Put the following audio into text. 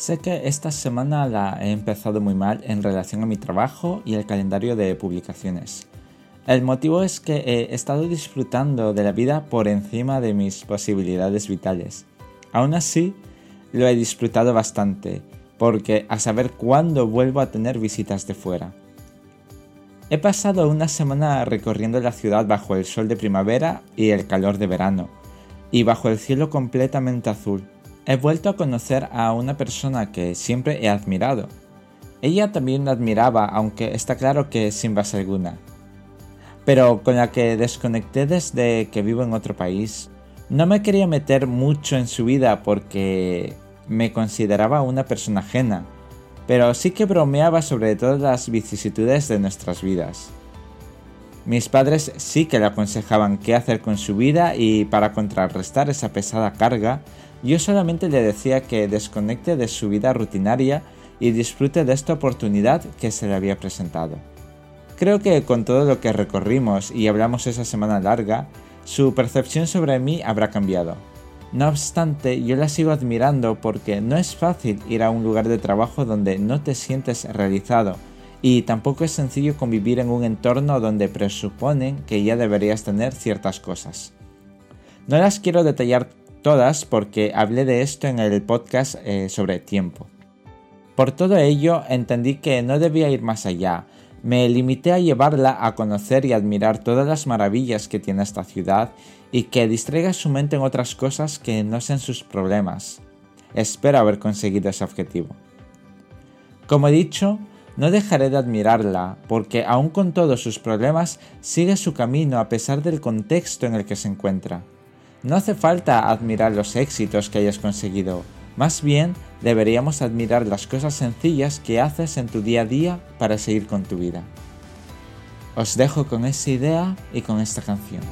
Sé que esta semana la he empezado muy mal en relación a mi trabajo y el calendario de publicaciones. El motivo es que he estado disfrutando de la vida por encima de mis posibilidades vitales. Aún así, lo he disfrutado bastante, porque a saber cuándo vuelvo a tener visitas de fuera. He pasado una semana recorriendo la ciudad bajo el sol de primavera y el calor de verano, y bajo el cielo completamente azul he vuelto a conocer a una persona que siempre he admirado. Ella también me admiraba, aunque está claro que sin base alguna. Pero con la que desconecté desde que vivo en otro país. No me quería meter mucho en su vida porque me consideraba una persona ajena, pero sí que bromeaba sobre todas las vicisitudes de nuestras vidas. Mis padres sí que le aconsejaban qué hacer con su vida y para contrarrestar esa pesada carga, yo solamente le decía que desconecte de su vida rutinaria y disfrute de esta oportunidad que se le había presentado. Creo que con todo lo que recorrimos y hablamos esa semana larga, su percepción sobre mí habrá cambiado. No obstante, yo la sigo admirando porque no es fácil ir a un lugar de trabajo donde no te sientes realizado y tampoco es sencillo convivir en un entorno donde presuponen que ya deberías tener ciertas cosas. No las quiero detallar todas porque hablé de esto en el podcast eh, sobre tiempo. Por todo ello entendí que no debía ir más allá, me limité a llevarla a conocer y admirar todas las maravillas que tiene esta ciudad y que distraiga su mente en otras cosas que no sean sus problemas. Espero haber conseguido ese objetivo. Como he dicho, no dejaré de admirarla, porque aun con todos sus problemas sigue su camino a pesar del contexto en el que se encuentra. No hace falta admirar los éxitos que hayas conseguido, más bien deberíamos admirar las cosas sencillas que haces en tu día a día para seguir con tu vida. Os dejo con esa idea y con esta canción.